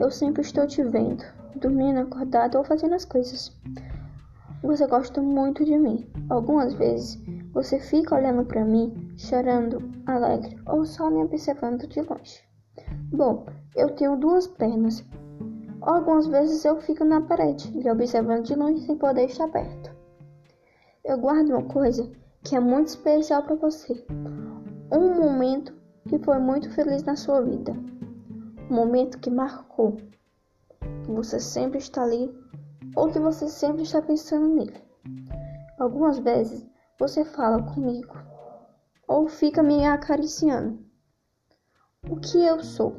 eu sempre estou te vendo, dormindo, acordado ou fazendo as coisas. Você gosta muito de mim. Algumas vezes você fica olhando para mim, chorando, alegre ou só me observando de longe. Bom, eu tenho duas pernas. Algumas vezes eu fico na parede, lhe observando de longe sem poder estar perto. Eu guardo uma coisa que é muito especial para você. Um momento que foi muito feliz na sua vida. Momento que marcou. Que você sempre está ali ou que você sempre está pensando nele. Algumas vezes você fala comigo ou fica me acariciando. O que eu sou?